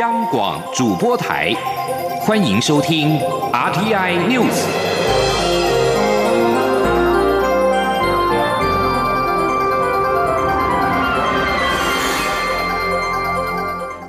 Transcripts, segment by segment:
央广主播台，欢迎收听 RTI News。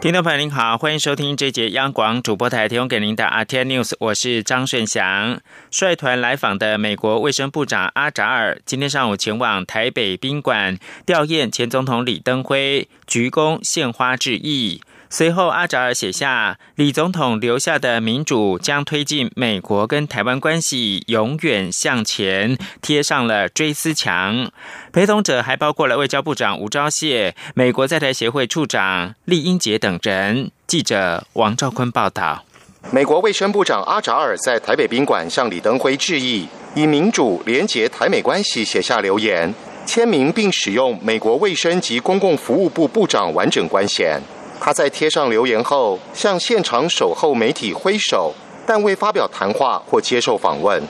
听众朋友您好，欢迎收听这节央广主播台提供给您的 RTI News，我是张顺祥。率团来访的美国卫生部长阿扎尔今天上午前往台北宾馆吊唁前总统李登辉，鞠躬献花致意。随后，阿扎尔写下李总统留下的民主将推进美国跟台湾关系永远向前，贴上了追思墙。陪同者还包括了外交部长吴钊燮、美国在台协会处长厉英杰等人。记者王兆坤报道。美国卫生部长阿扎尔在台北宾馆向李登辉致意，以民主连结台美关系写下留言，签名并使用美国卫生及公共服务部部长完整官衔。他在贴上留言后，向现场守候媒体挥手，但未发表谈话或接受访问。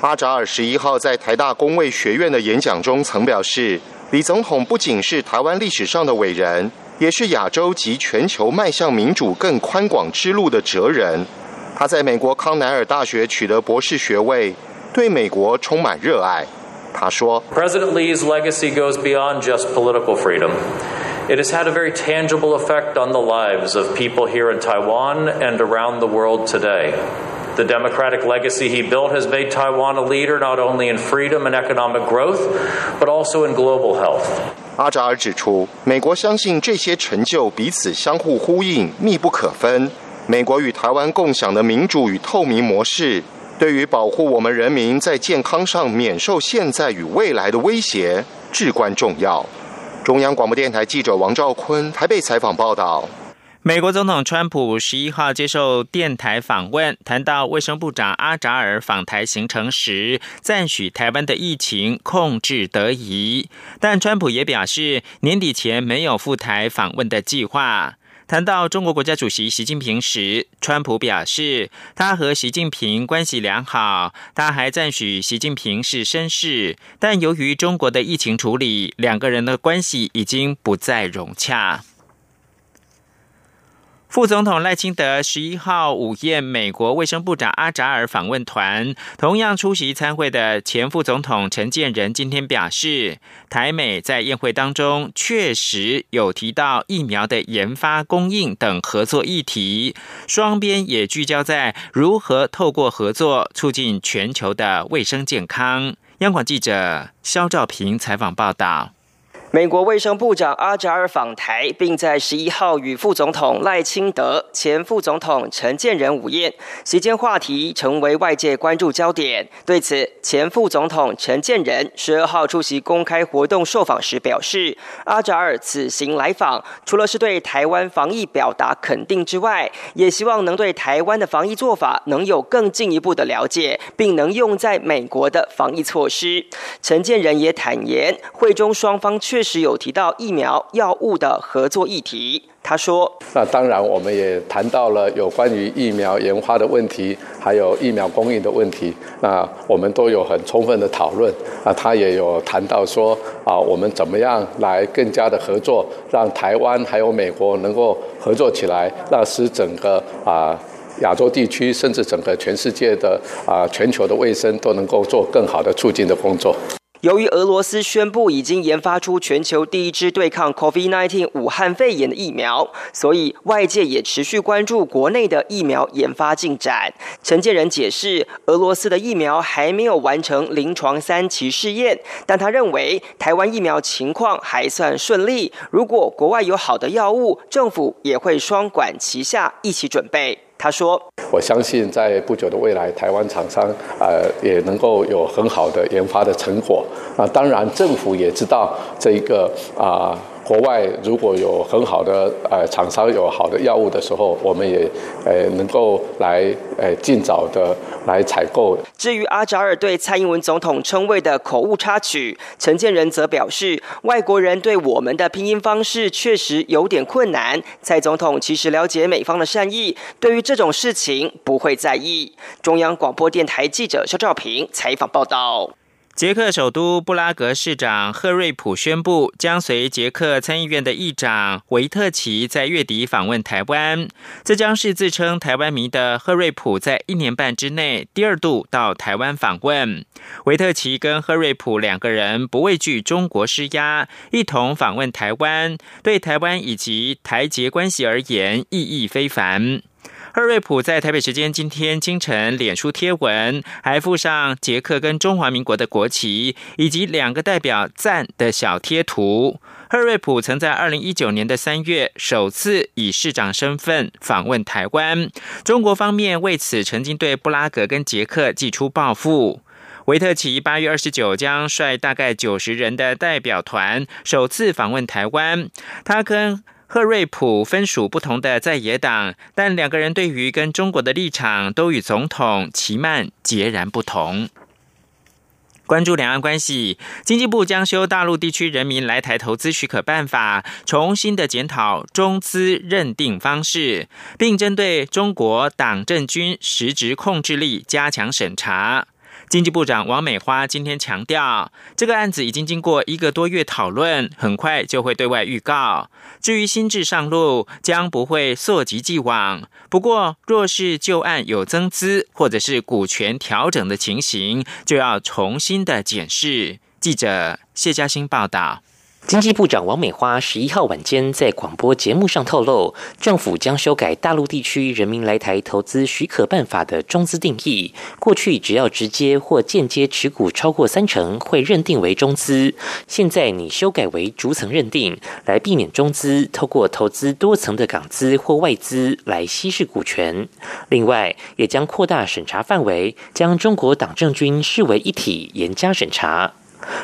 阿扎尔十一号在台大工卫学院的演讲中曾表示，李总统不仅是台湾历史上的伟人，也是亚洲及全球迈向民主更宽广之路的哲人。他在美国康奈尔大学取得博士学位，对美国充满热爱。他说：“President Lee's legacy goes beyond just political freedom.” It has had a very tangible effect on the lives of people here in Taiwan and around the world today. The democratic legacy he built has made Taiwan a leader not only in freedom and economic growth, but also in global health. 阿扎尔指出，美国相信这些成就彼此相互呼应、密不可分。美国与台湾共享的民主与透明模式，对于保护我们人民在健康上免受现在与未来的威胁至关重要。 中央广播电台记者王兆坤台北采访报道：美国总统川普十一号接受电台访问，谈到卫生部长阿扎尔访台行程时，赞许台湾的疫情控制得宜，但川普也表示年底前没有赴台访问的计划。谈到中国国家主席习近平时，川普表示他和习近平关系良好，他还赞许习近平是绅士，但由于中国的疫情处理，两个人的关系已经不再融洽。副总统赖清德十一号午宴美国卫生部长阿扎尔访问团，同样出席参会的前副总统陈建仁今天表示，台美在宴会当中确实有提到疫苗的研发、供应等合作议题，双边也聚焦在如何透过合作促进全球的卫生健康。央广记者肖兆平采访报道。美国卫生部长阿扎尔访台，并在十一号与副总统赖清德、前副总统陈建仁午宴，席间话题成为外界关注焦点。对此，前副总统陈建仁十二号出席公开活动受访时表示，阿扎尔此行来访，除了是对台湾防疫表达肯定之外，也希望能对台湾的防疫做法能有更进一步的了解，并能用在美国的防疫措施。陈建仁也坦言，会中双方确。是有提到疫苗药物的合作议题。他说：“那当然，我们也谈到了有关于疫苗研发的问题，还有疫苗供应的问题。那我们都有很充分的讨论。啊，他也有谈到说，啊，我们怎么样来更加的合作，让台湾还有美国能够合作起来，让使整个啊亚洲地区，甚至整个全世界的啊全球的卫生都能够做更好的促进的工作。”由于俄罗斯宣布已经研发出全球第一支对抗 COVID-19 武汉肺炎的疫苗，所以外界也持续关注国内的疫苗研发进展。陈建仁解释，俄罗斯的疫苗还没有完成临床三期试验，但他认为台湾疫苗情况还算顺利。如果国外有好的药物，政府也会双管齐下，一起准备。他说：“我相信在不久的未来，台湾厂商呃也能够有很好的研发的成果。啊，当然政府也知道这一个啊。”国外如果有很好的呃厂商有好的药物的时候，我们也呃能够来呃尽早的来采购。至于阿扎尔对蔡英文总统称谓的口误插曲，陈建仁则表示，外国人对我们的拼音方式确实有点困难。蔡总统其实了解美方的善意，对于这种事情不会在意。中央广播电台记者肖兆平采访报道。捷克首都布拉格市长赫瑞普宣布，将随捷克参议院的议长维特奇在月底访问台湾。这将是自称台湾迷的赫瑞普在一年半之内第二度到台湾访问。维特奇跟赫瑞普两个人不畏惧中国施压，一同访问台湾，对台湾以及台捷关系而言意义非凡。赫瑞普在台北时间今天清晨脸书贴文，还附上捷克跟中华民国的国旗，以及两个代表赞的小贴图。赫瑞普曾在二零一九年的三月首次以市长身份访问台湾，中国方面为此曾经对布拉格跟捷克寄出报复。维特奇八月二十九将率大概九十人的代表团首次访问台湾，他跟。赫瑞普分属不同的在野党，但两个人对于跟中国的立场都与总统齐曼截然不同。关注两岸关系，经济部将修大陆地区人民来台投资许可办法，重新的检讨中资认定方式，并针对中国党政军实质控制力加强审查。经济部长王美花今天强调，这个案子已经经过一个多月讨论，很快就会对外预告。至于新制上路，将不会溯及既往。不过，若是旧案有增资或者是股权调整的情形，就要重新的检视。记者谢嘉欣报道。经济部长王美花十一号晚间在广播节目上透露，政府将修改大陆地区人民来台投资许可办法的中资定义。过去只要直接或间接持股超过三成，会认定为中资。现在你修改为逐层认定，来避免中资透过投资多层的港资或外资来稀释股权。另外，也将扩大审查范围，将中国党政军视为一体，严加审查。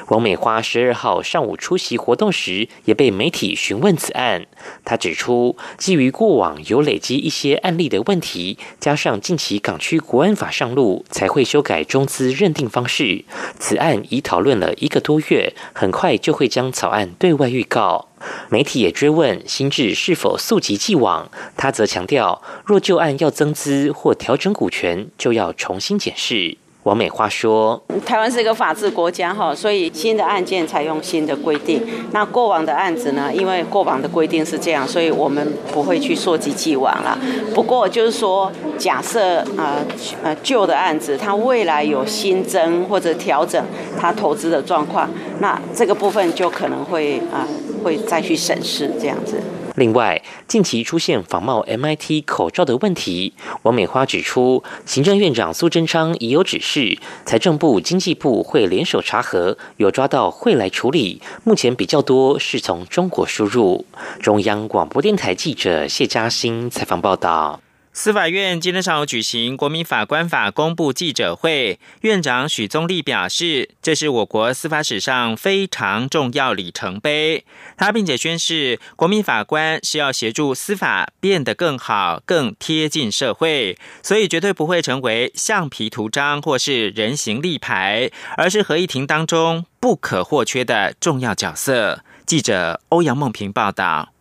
王美花十二号上午出席活动时，也被媒体询问此案。他指出，基于过往有累积一些案例的问题，加上近期港区国安法上路，才会修改中资认定方式。此案已讨论了一个多月，很快就会将草案对外预告。媒体也追问新制是否溯及既往，他则强调，若旧案要增资或调整股权，就要重新检视。王美花说：“台湾是一个法治国家，哈，所以新的案件采用新的规定。那过往的案子呢？因为过往的规定是这样，所以我们不会去溯及既往了。不过就是说，假设啊呃旧的案子，它未来有新增或者调整它投资的状况，那这个部分就可能会啊会再去审视这样子。”另外，近期出现仿冒 MIT 口罩的问题，王美花指出，行政院长苏贞昌已有指示，财政部、经济部会联手查核，有抓到会来处理。目前比较多是从中国输入。中央广播电台记者谢嘉欣采访报道。司法院今天上午举行国民法官法公布记者会，院长许宗立表示，这是我国司法史上非常重要里程碑。他并且宣誓，国民法官是要协助司法变得更好、更贴近社会，所以绝对不会成为橡皮图章或是人形立牌，而是合议庭当中不可或缺的重要角色。记者欧阳梦平报道。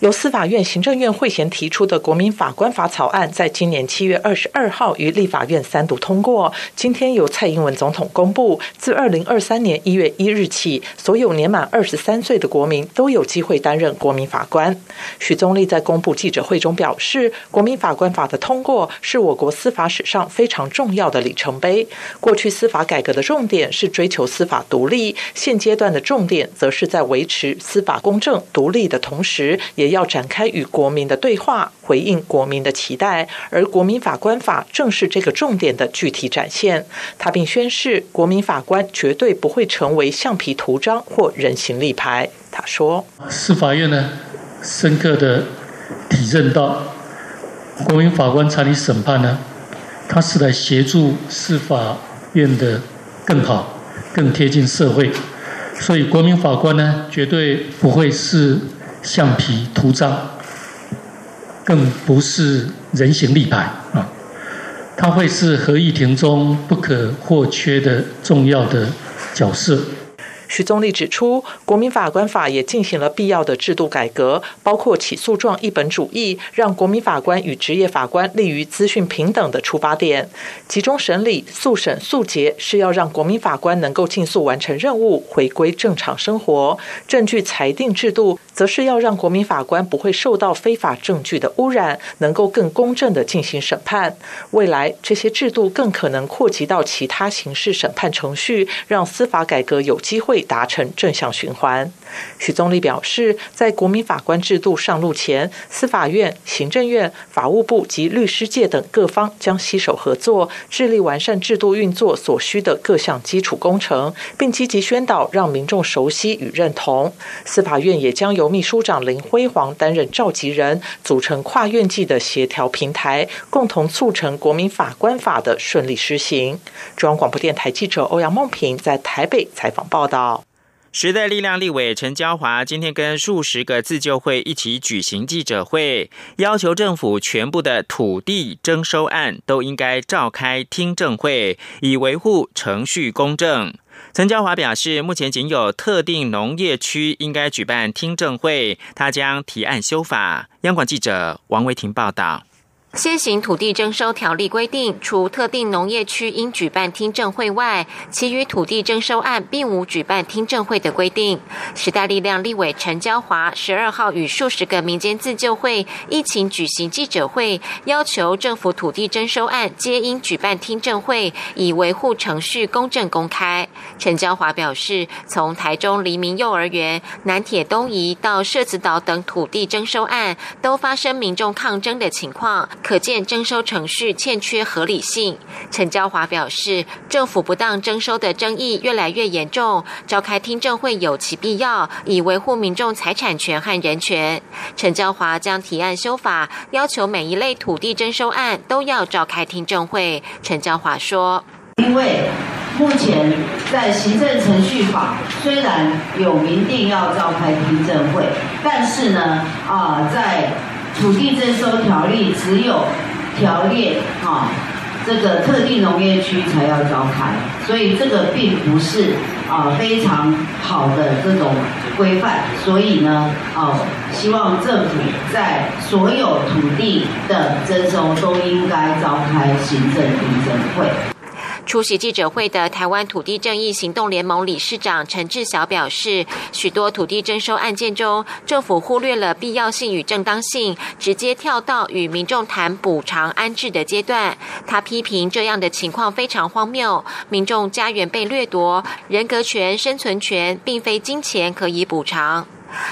由司法院行政院会前提出的国民法官法草案，在今年七月二十二号于立法院三读通过。今天由蔡英文总统公布，自二零二三年一月一日起，所有年满二十三岁的国民都有机会担任国民法官。许宗立在公布记者会中表示，国民法官法的通过是我国司法史上非常重要的里程碑。过去司法改革的重点是追求司法独立，现阶段的重点则是在维持司法公正独立的同时，也要展开与国民的对话，回应国民的期待，而国民法官法正是这个重点的具体展现。他并宣誓，国民法官绝对不会成为橡皮图章或人形立牌。他说：“司法院呢，深刻的体认到，国民法官参与审判呢，他是来协助司法院的更好、更贴近社会，所以国民法官呢，绝对不会是。”橡皮图章，更不是人形立牌啊！它会是合议庭中不可或缺的重要的角色。徐宗立指出，国民法官法也进行了必要的制度改革，包括起诉状一本主义，让国民法官与职业法官立于资讯平等的出发点，集中审理、速审、速结，是要让国民法官能够尽速完成任务，回归正常生活。证据裁定制度，则是要让国民法官不会受到非法证据的污染，能够更公正的进行审判。未来这些制度更可能扩及到其他刑事审判程序，让司法改革有机会达成正向循环。许宗立表示，在国民法官制度上路前，司法院、行政院、法务部及律师界等各方将携手合作，致力完善制度运作所需的各项基础工程，并积极宣导，让民众熟悉与认同。司法院也将由秘书长林辉煌担任召集人，组成跨院际的协调平台，共同促成国民法官法的顺利施行。中央广播电台记者欧阳梦平在台北采访报道。时代力量立委陈娇华今天跟数十个自救会一起举行记者会，要求政府全部的土地征收案都应该召开听证会，以维护程序公正。陈娇华表示，目前仅有特定农业区应该举办听证会，他将提案修法。央广记者王维婷报道。现行土地征收条例规定，除特定农业区应举办听证会外，其余土地征收案并无举办听证会的规定。时代力量立委陈娇华十二号与数十个民间自救会一起举行记者会，要求政府土地征收案皆应举办听证会，以维护程序公正公开。陈娇华表示，从台中黎明幼儿园、南铁东移到社子岛等土地征收案，都发生民众抗争的情况。可见征收程序欠缺合理性。陈娇华表示，政府不当征收的争议越来越严重，召开听证会有其必要，以维护民众财产权和人权。陈娇华将提案修法，要求每一类土地征收案都要召开听证会。陈娇华说：“因为目前在行政程序法虽然有明定要召开听证会，但是呢，啊，在土地征收条例只有条例啊，这个特定农业区才要召开，所以这个并不是啊非常好的这种规范，所以呢，哦，希望政府在所有土地的征收都应该召开行政听证会。出席记者会的台湾土地正义行动联盟理事长陈志晓表示，许多土地征收案件中，政府忽略了必要性与正当性，直接跳到与民众谈补偿安置的阶段。他批评这样的情况非常荒谬，民众家园被掠夺，人格权、生存权并非金钱可以补偿。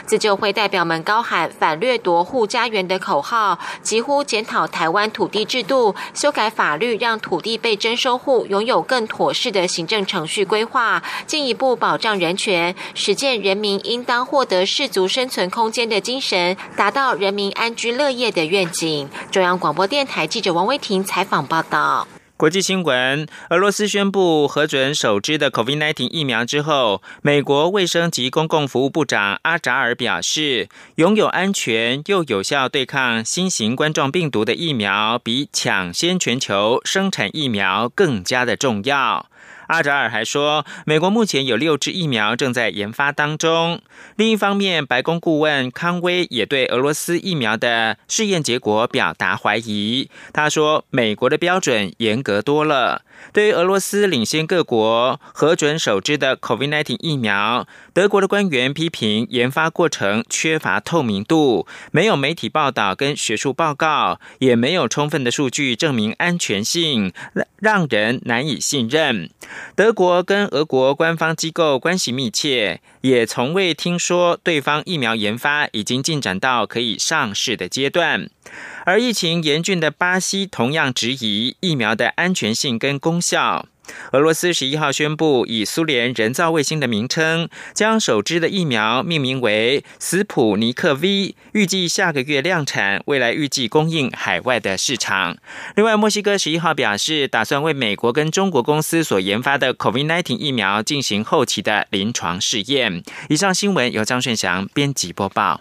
自救会代表们高喊“反掠夺护家园”的口号，几乎检讨台湾土地制度，修改法律，让土地被征收户拥有更妥适的行政程序规划，进一步保障人权，实践人民应当获得适足生存空间的精神，达到人民安居乐业的愿景。中央广播电台记者王威婷采访报道。国际新闻：俄罗斯宣布核准首支的 COVID-19 疫苗之后，美国卫生及公共服务部长阿扎尔表示，拥有安全又有效对抗新型冠状病毒的疫苗，比抢先全球生产疫苗更加的重要。阿扎尔还说，美国目前有六支疫苗正在研发当中。另一方面，白宫顾问康威也对俄罗斯疫苗的试验结果表达怀疑。他说，美国的标准严格多了。对于俄罗斯领先各国核准首支的 COVID-19 疫苗，德国的官员批评研发过程缺乏透明度，没有媒体报道跟学术报告，也没有充分的数据证明安全性，让人难以信任。德国跟俄国官方机构关系密切，也从未听说对方疫苗研发已经进展到可以上市的阶段。而疫情严峻的巴西同样质疑疫苗的安全性跟功效。俄罗斯十一号宣布，以苏联人造卫星的名称，将首支的疫苗命名为斯普尼克 V，预计下个月量产，未来预计供应海外的市场。另外，墨西哥十一号表示，打算为美国跟中国公司所研发的 COVID-19 疫苗进行后期的临床试验。以上新闻由张顺祥编辑播报。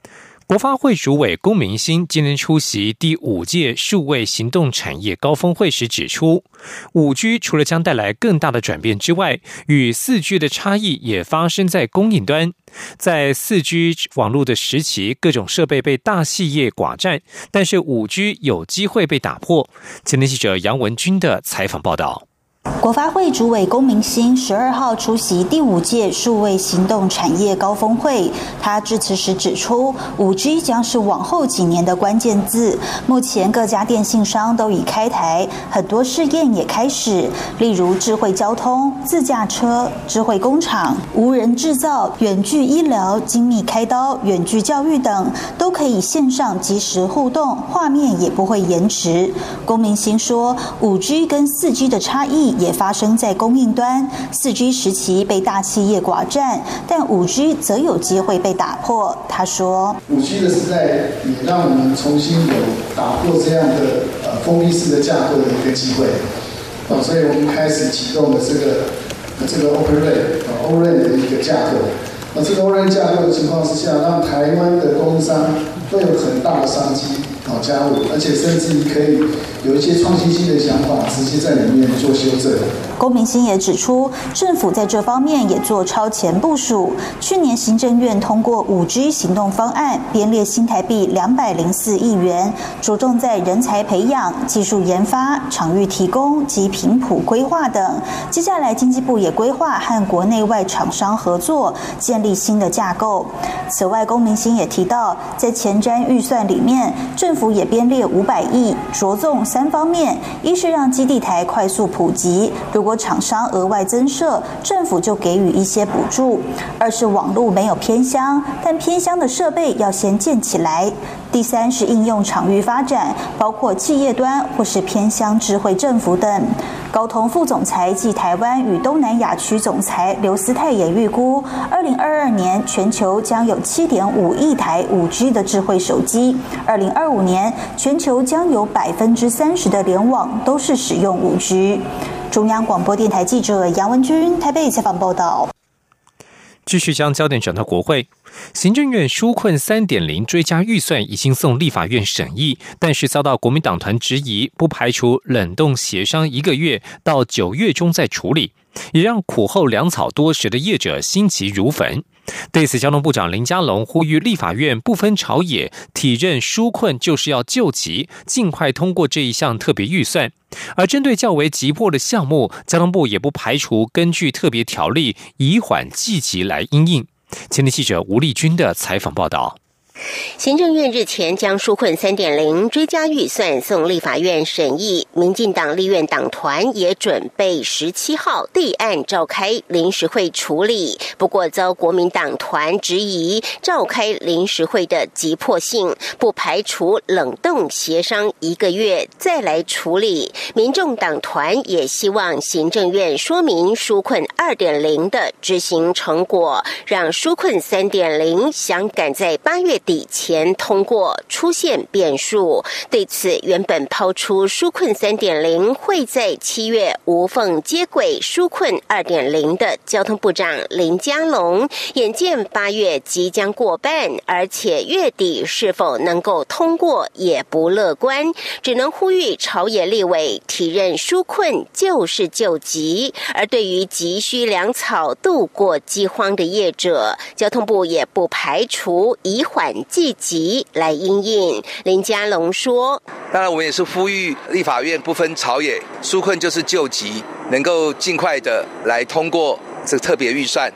国发会主委龚明鑫今天出席第五届数位行动产业高峰会时指出，五 G 除了将带来更大的转变之外，与四 G 的差异也发生在供应端。在四 G 网络的时期，各种设备被大企业寡占，但是五 G 有机会被打破。前天记者杨文军的采访报道。国发会主委龚明鑫十二号出席第五届数位行动产业高峰会，他致辞时指出，五 G 将是往后几年的关键字。目前各家电信商都已开台，很多试验也开始，例如智慧交通、自驾车、智慧工厂、无人制造、远距医疗、精密开刀、远距教育等，都可以线上即时互动，画面也不会延迟。龚明鑫说，五 G 跟四 G 的差异。也发生在供应端，四 G 时期被大企业寡占，但五 G 则有机会被打破。他说：“五 G 的时代也让我们重新有打破这样的呃封闭式的架构的一个机会，啊，所以我们开始启动了这个这个 Open RAN 啊 Open RAN 的一个架构。那这个 Open RAN 架构的情况之下，让台湾的供应商会有很大的商机。”好加入，而且甚至于可以有一些创新性的想法，直接在里面做修正。龚明星也指出，政府在这方面也做超前部署。去年行政院通过五 G 行动方案，编列新台币两百零四亿元，着重在人才培养、技术研发、场域提供及频谱规划等。接下来，经济部也规划和国内外厂商合作，建立新的架构。此外，龚明星也提到，在前瞻预算里面，政府也编列五百亿，着重三方面：一是让基地台快速普及，如果厂商额外增设，政府就给予一些补助；二是网络没有偏乡，但偏乡的设备要先建起来；第三是应用场域发展，包括企业端或是偏乡智慧政府等。高通副总裁暨台湾与东南亚区总裁刘思泰也预估，二零二二年全球将有七点五亿台五 G 的智慧手机，二零二五年全球将有百分之三十的联网都是使用五 G。中央广播电台记者杨文君台北采访报道。继续将焦点转到国会，行政院纾困三点零追加预算已经送立法院审议，但是遭到国民党团质疑，不排除冷冻协商一个月到九月中再处理，也让苦候粮草多时的业者心急如焚。对此，交通部长林佳龙呼吁立法院不分朝野，体认纾困就是要救急，尽快通过这一项特别预算。而针对较为急迫的项目，交通部也不排除根据特别条例以缓济急来应应。前天记者吴丽君的采访报道。行政院日前将纾困三点零追加预算送立法院审议，民进党立院党团也准备十七号立案召开临时会处理，不过遭国民党团质疑召开临时会的急迫性，不排除冷冻协商一个月再来处理。民众党团也希望行政院说明纾困二点零的执行成果，让纾困三点零想赶在八月底。以前通过出现变数，对此原本抛出纾困三点零会在七月无缝接轨纾困二点零的交通部长林佳龙，眼见八月即将过半，而且月底是否能够通过也不乐观，只能呼吁朝野立委提任纾困就是救急，而对于急需粮草度过饥荒的业者，交通部也不排除以缓。积极来应应。林佳龙说：“当然，我们也是呼吁立法院不分朝野，纾困就是救急，能够尽快的来通过这个特别预算。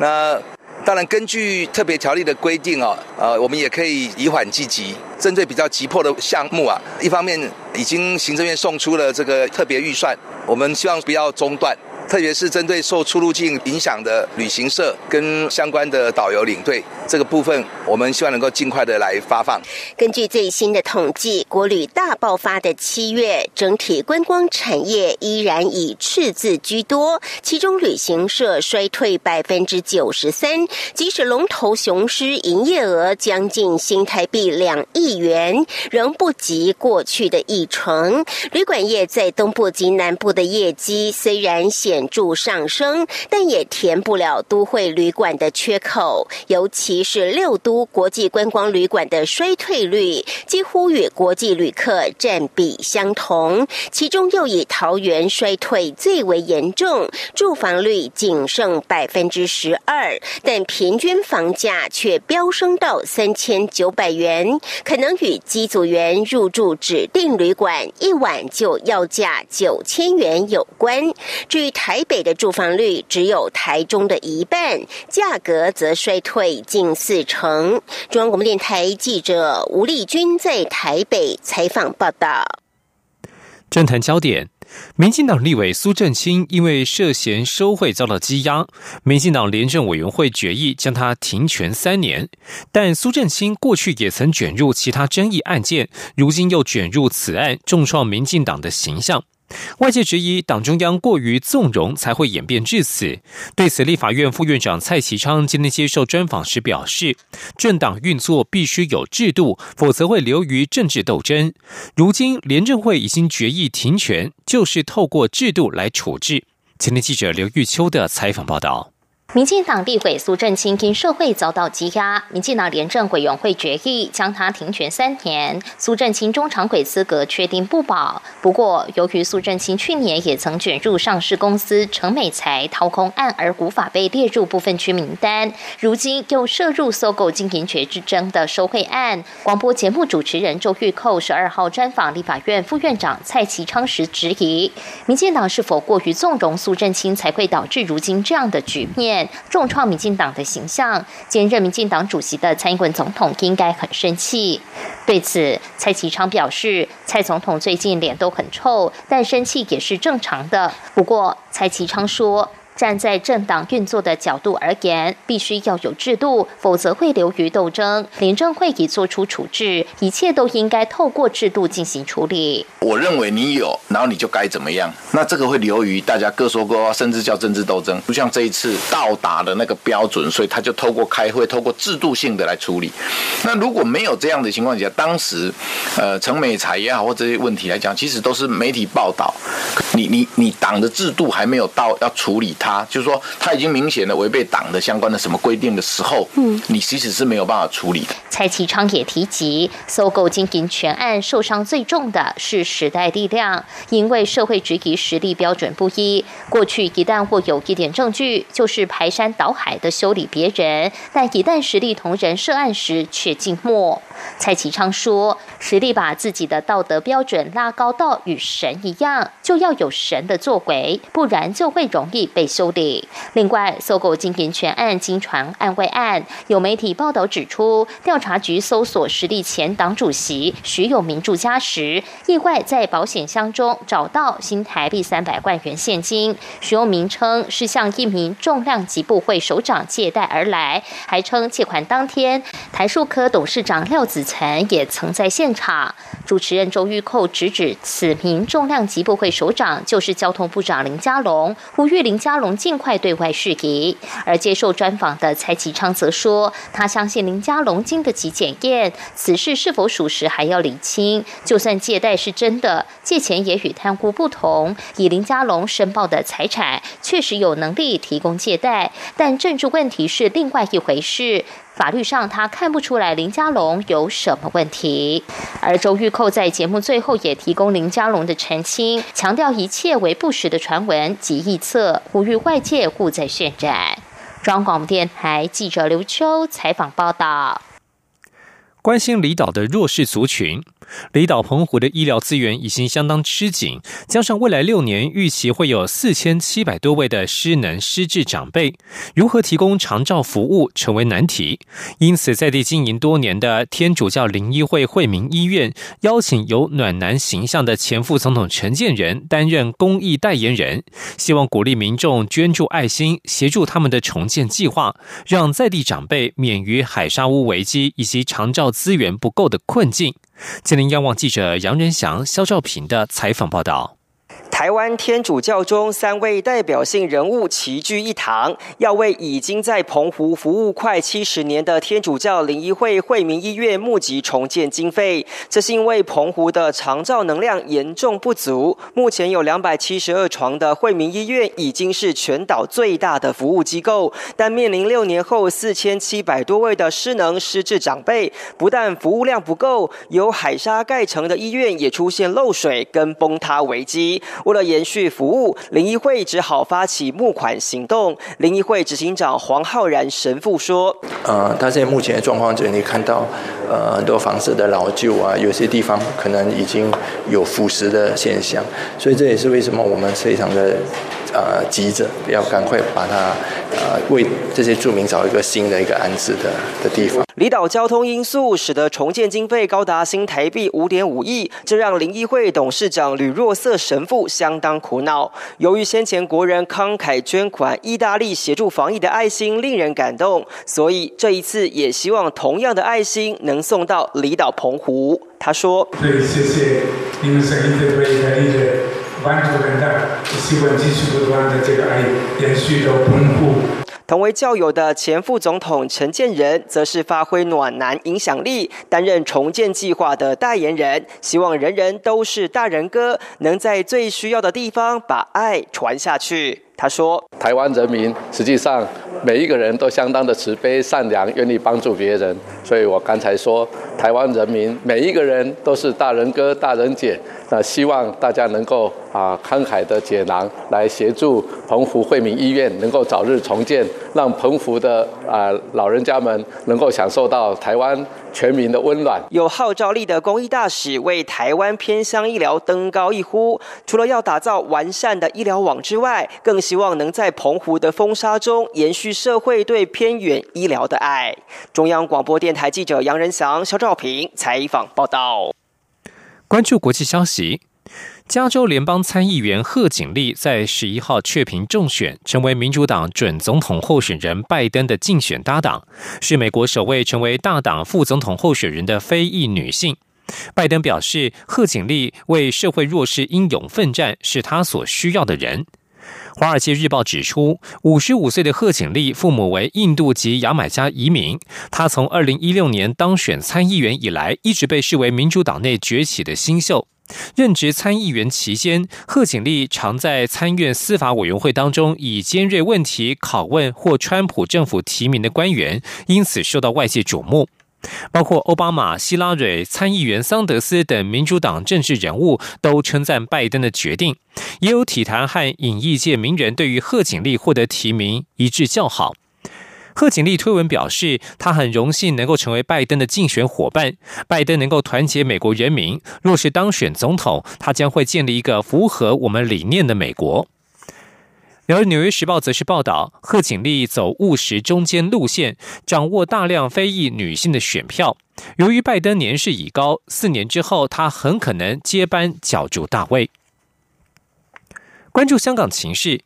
那当然，根据特别条例的规定啊，呃，我们也可以以缓积急，针对比较急迫的项目啊，一方面已经行政院送出了这个特别预算，我们希望不要中断。”特别是针对受出入境影响的旅行社跟相关的导游领队这个部分，我们希望能够尽快的来发放。根据最新的统计，国旅大爆发的七月，整体观光产业依然以赤字居多，其中旅行社衰退百分之九十三，即使龙头雄狮营业额将近新台币两亿元，仍不及过去的一成。旅馆业在东部及南部的业绩虽然显。著上升，但也填不了都会旅馆的缺口。尤其是六都国际观光旅馆的衰退率，几乎与国际旅客占比相同。其中又以桃园衰退最为严重，住房率仅剩百分之十二，但平均房价却飙升到三千九百元，可能与机组员入住指定旅馆一晚就要价九千元有关。至于台北的住房率只有台中的一半，价格则衰退近四成。中央广播电台记者吴丽君在台北采访报道。政坛焦点：民进党立委苏正清因为涉嫌收贿遭到羁押，民进党廉政委员会决议将他停权三年。但苏正清过去也曾卷入其他争议案件，如今又卷入此案，重创民进党的形象。外界质疑党中央过于纵容，才会演变至此。对此，立法院副院长蔡其昌今天接受专访时表示，政党运作必须有制度，否则会流于政治斗争。如今廉政会已经决议停权，就是透过制度来处置。今天记者刘玉秋的采访报道。民进党立委苏振清因社会遭到羁押，民进党廉政委员会决议将他停权三年。苏振清中常委资格确定不保。不过，由于苏振清去年也曾卷入上市公司成美财掏空案而无法被列入部分区名单，如今又涉入搜购经营权之争的收贿案。广播节目主持人周玉蔻十二号专访立法院副院长蔡其昌时质疑，民进党是否过于纵容苏振清，才会导致如今这样的局面？重创民进党的形象，兼任民进党主席的蔡英文总统应该很生气。对此，蔡其昌表示，蔡总统最近脸都很臭，但生气也是正常的。不过，蔡其昌说。站在政党运作的角度而言，必须要有制度，否则会流于斗争。廉政会已做出处置，一切都应该透过制度进行处理。我认为你有，然后你就该怎么样？那这个会流于大家各说各话，甚至叫政治斗争。不像这一次到达的那个标准，所以他就透过开会，透过制度性的来处理。那如果没有这样的情况下，当时呃，陈美才也好，或这些问题来讲，其实都是媒体报道。你你你党的制度还没有到要处理。他就是说，他已经明显的违背党的相关的什么规定的时候，嗯，你其实是没有办法处理的。蔡其昌也提及，搜购经营权案受伤最重的是时代力量，因为社会质疑实力标准不一。过去一旦或有一点证据，就是排山倒海的修理别人，但一旦实力同人涉案时却静默。蔡其昌说，实力把自己的道德标准拉高到与神一样，就要有神的作为，不然就会容易被。修理。另外，搜狗经营权案经传案外案，有媒体报道指出，调查局搜索实力前党主席徐永明住家时，意外在保险箱中找到新台币三百万元现金。徐永明称是向一名重量级部会首长借贷而来，还称借款当天台数科董事长廖子岑也曾在现场。主持人周玉蔻直指此名重量级部会首长就是交通部长林佳龙，呼吁林佳。龙尽快对外释疑，而接受专访的蔡其昌则说，他相信林家龙经得起检验，此事是否属实还要理清。就算借贷是真的，借钱也与贪污不同。以林家龙申报的财产，确实有能力提供借贷，但政治问题是另外一回事。法律上，他看不出来林佳龙有什么问题。而周玉蔻在节目最后也提供林佳龙的澄清，强调一切为不实的传闻及臆测，呼吁外界勿再渲染。中央广播电台记者刘秋采访报道。关心离岛的弱势族群。离岛澎湖的医疗资源已经相当吃紧，加上未来六年预期会有四千七百多位的失能失智长辈，如何提供长照服务成为难题。因此，在地经营多年的天主教灵医会惠民医院，邀请有暖男形象的前副总统陈建仁担任公益代言人，希望鼓励民众捐助爱心，协助他们的重建计划，让在地长辈免于海沙屋危机以及长照资源不够的困境。吉林央望记者杨仁祥、肖兆平的采访报道。台湾天主教中三位代表性人物齐聚一堂，要为已经在澎湖服务快七十年的天主教灵医会惠民医院募集重建经费。这是因为澎湖的长照能量严重不足，目前有两百七十二床的惠民医院已经是全岛最大的服务机构，但面临六年后四千七百多位的失能失智长辈，不但服务量不够，有海沙盖成的医院也出现漏水跟崩塌危机。为了延续服务，灵医会只好发起募款行动。灵医会执行长黄浩然神父说：“呃，他现在目前的状况就是你看到，呃，很多房子的老旧啊，有些地方可能已经有腐蚀的现象，所以这也是为什么我们非常的。”呃，急着要赶快把它呃为这些住民找一个新的一个安置的的地方。离岛交通因素使得重建经费高达新台币五点五亿，这让林议会董事长吕若瑟神父相当苦恼。由于先前国人慷慨捐款，意大利协助防疫的爱心令人感动，所以这一次也希望同样的爱心能送到离岛澎湖。他说：“对，谢谢你们神医的为意的。”完成人的希望继续不断的这个爱延续到澎湖。同为教友的前副总统陈建仁，则是发挥暖男影响力，担任重建计划的代言人，希望人人都是大人哥，能在最需要的地方把爱传下去。他说：“台湾人民实际上每一个人都相当的慈悲善良，愿意帮助别人。所以我刚才说，台湾人民每一个人都是大人哥、大人姐。那希望大家能够啊慷慨的解囊，来协助澎湖惠民医院能够早日重建，让澎湖的啊老人家们能够享受到台湾。”全民的温暖，有号召力的公益大使为台湾偏乡医疗登高一呼。除了要打造完善的医疗网之外，更希望能在澎湖的风沙中延续社会对偏远医疗的爱。中央广播电台记者杨仁祥、肖兆平采访报道。关注国际消息。加州联邦参议员贺锦丽在十一号确评中选，成为民主党准总统候选人拜登的竞选搭档，是美国首位成为大党副总统候选人的非裔女性。拜登表示，贺锦丽为社会弱势英勇奋战，是他所需要的人。华尔街日报指出，五十五岁的贺锦丽父母为印度及牙买加移民，他从二零一六年当选参议员以来，一直被视为民主党内崛起的新秀。任职参议员期间，贺锦丽常在参院司法委员会当中以尖锐问题拷问或川普政府提名的官员，因此受到外界瞩目。包括奥巴马、希拉蕊、参议员桑德斯等民主党政治人物都称赞拜登的决定，也有体坛和影艺界名人对于贺锦丽获得提名一致叫好。贺锦丽推文表示，他很荣幸能够成为拜登的竞选伙伴。拜登能够团结美国人民，若是当选总统，他将会建立一个符合我们理念的美国。而《纽约时报》则是报道，贺锦丽走务实中间路线，掌握大量非裔女性的选票。由于拜登年事已高，四年之后他很可能接班角逐大位。关注香港情势，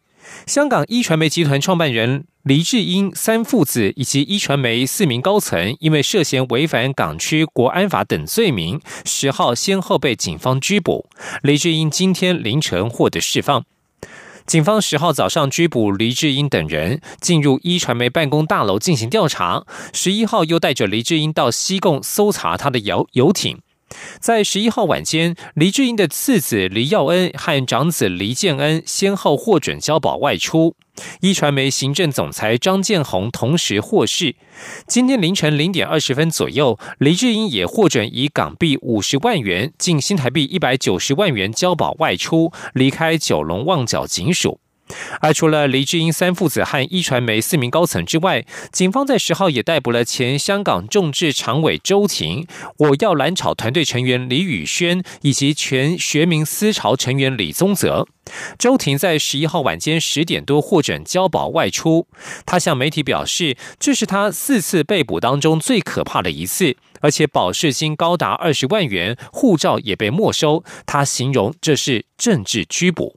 香港一传媒集团创办人。黎智英三父子以及一传媒四名高层，因为涉嫌违反港区国安法等罪名，十号先后被警方拘捕。黎智英今天凌晨获得释放。警方十号早上拘捕黎智英等人，进入一传媒办公大楼进行调查。十一号又带着黎智英到西贡搜查他的游游艇。在十一号晚间，黎智英的次子黎耀恩和长子黎建恩先后获准交保外出。一传媒行政总裁张建宏同时获释。今天凌晨零点二十分左右，黎智英也获准以港币五十万元，近新台币一百九十万元交保外出，离开九龙旺角警署。而除了黎智英三父子和一传媒四名高层之外，警方在十号也逮捕了前香港众志常委周婷、我要蓝草团队成员李宇轩以及全学民思潮成员李宗泽。周婷在十一号晚间十点多获准交保外出，他向媒体表示，这是他四次被捕当中最可怕的一次，而且保释金高达二十万元，护照也被没收。他形容这是政治拘捕。